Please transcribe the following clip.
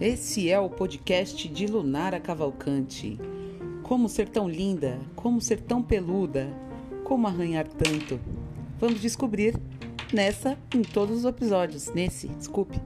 Esse é o podcast de Lunara Cavalcante. Como ser tão linda, como ser tão peluda, como arranhar tanto. Vamos descobrir nessa, em todos os episódios. Nesse, desculpe.